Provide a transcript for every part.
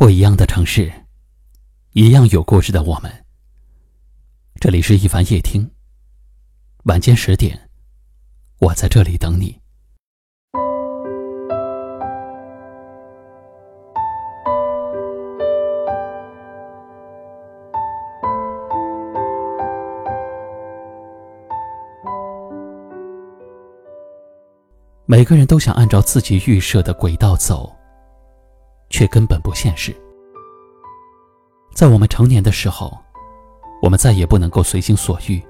不一样的城市，一样有故事的我们。这里是一凡夜听，晚间十点，我在这里等你。每个人都想按照自己预设的轨道走。却根本不现实。在我们成年的时候，我们再也不能够随心所欲，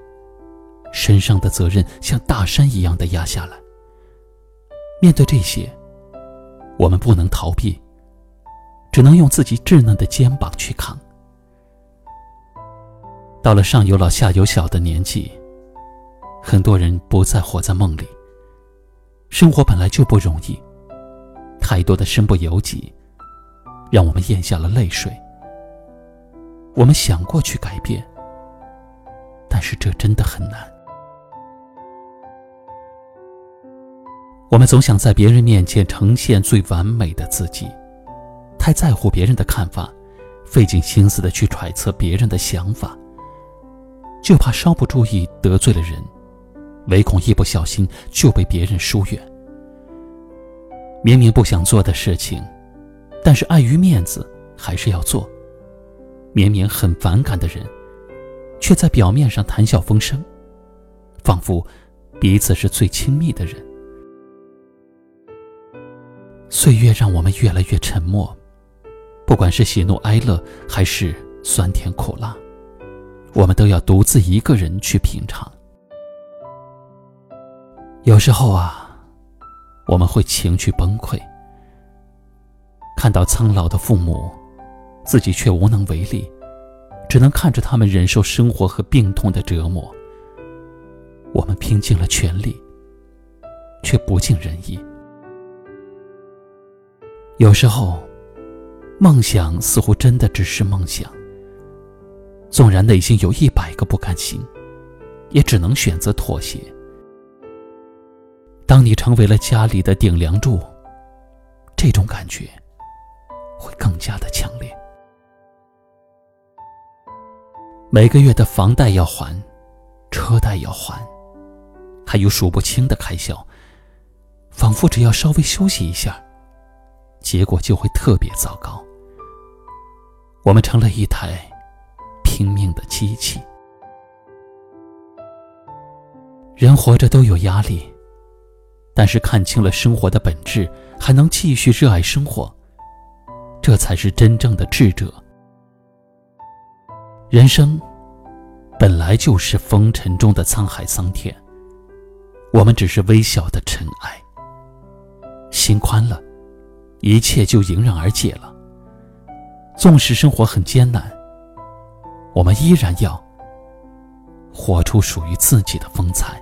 身上的责任像大山一样的压下来。面对这些，我们不能逃避，只能用自己稚嫩的肩膀去扛。到了上有老下有小的年纪，很多人不再活在梦里。生活本来就不容易，太多的身不由己。让我们咽下了泪水。我们想过去改变，但是这真的很难。我们总想在别人面前呈现最完美的自己，太在乎别人的看法，费尽心思的去揣测别人的想法，就怕稍不注意得罪了人，唯恐一不小心就被别人疏远。明明不想做的事情。但是碍于面子，还是要做。明明很反感的人，却在表面上谈笑风生，仿佛彼此是最亲密的人。岁月让我们越来越沉默，不管是喜怒哀乐，还是酸甜苦辣，我们都要独自一个人去品尝。有时候啊，我们会情绪崩溃。看到苍老的父母，自己却无能为力，只能看着他们忍受生活和病痛的折磨。我们拼尽了全力，却不尽人意。有时候，梦想似乎真的只是梦想。纵然内心有一百个不甘心，也只能选择妥协。当你成为了家里的顶梁柱，这种感觉。会更加的强烈。每个月的房贷要还，车贷要还，还有数不清的开销，仿佛只要稍微休息一下，结果就会特别糟糕。我们成了一台拼命的机器。人活着都有压力，但是看清了生活的本质，还能继续热爱生活。这才是真正的智者。人生本来就是风尘中的沧海桑田，我们只是微小的尘埃。心宽了，一切就迎刃而解了。纵使生活很艰难，我们依然要活出属于自己的风采。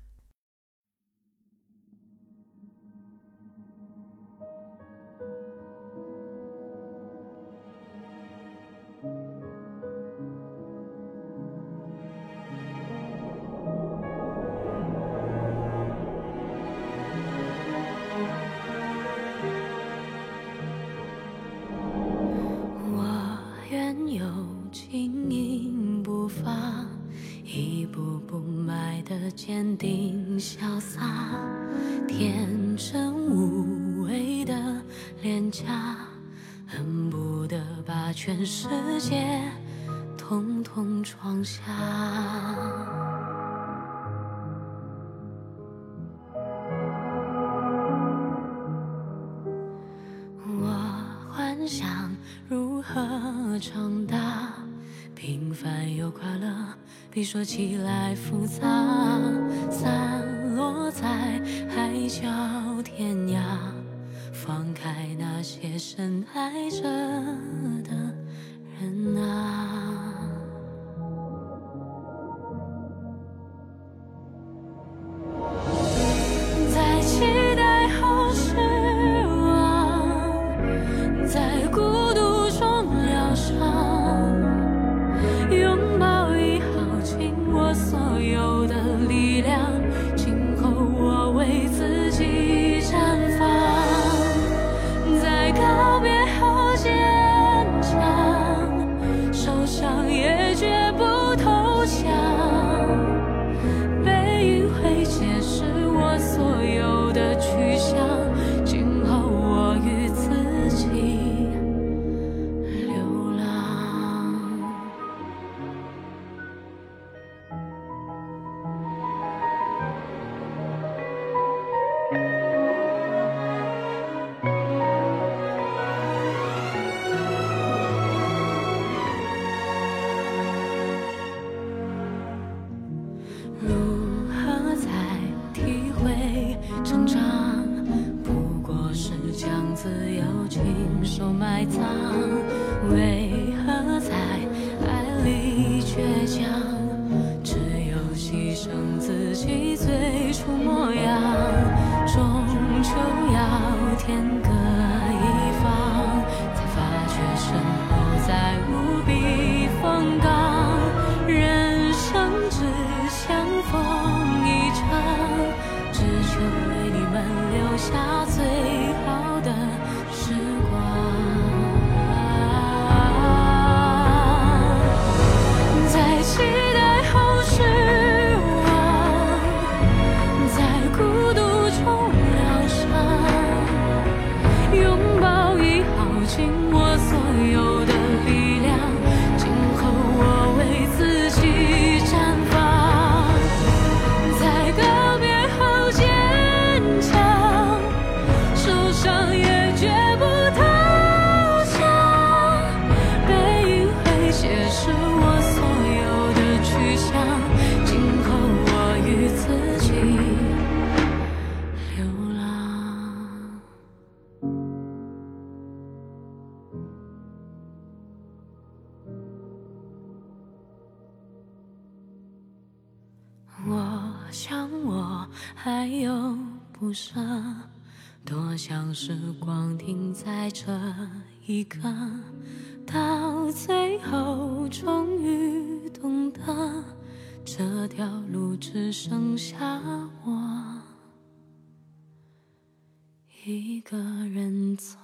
步步迈得坚定潇洒，天真无畏的脸颊，恨不得把全世界统统装下。你说起来复杂，散落在海角天涯，放开那些深爱着的人啊。亲手埋葬？为何在爱里倔强？只有牺牲自己最初模样，终究要天各一方，才发觉身后再无避风港。人生只相逢一场，只求为你们留下还有不舍，多想时光停在这一刻，到最后终于懂得，这条路只剩下我一个人走。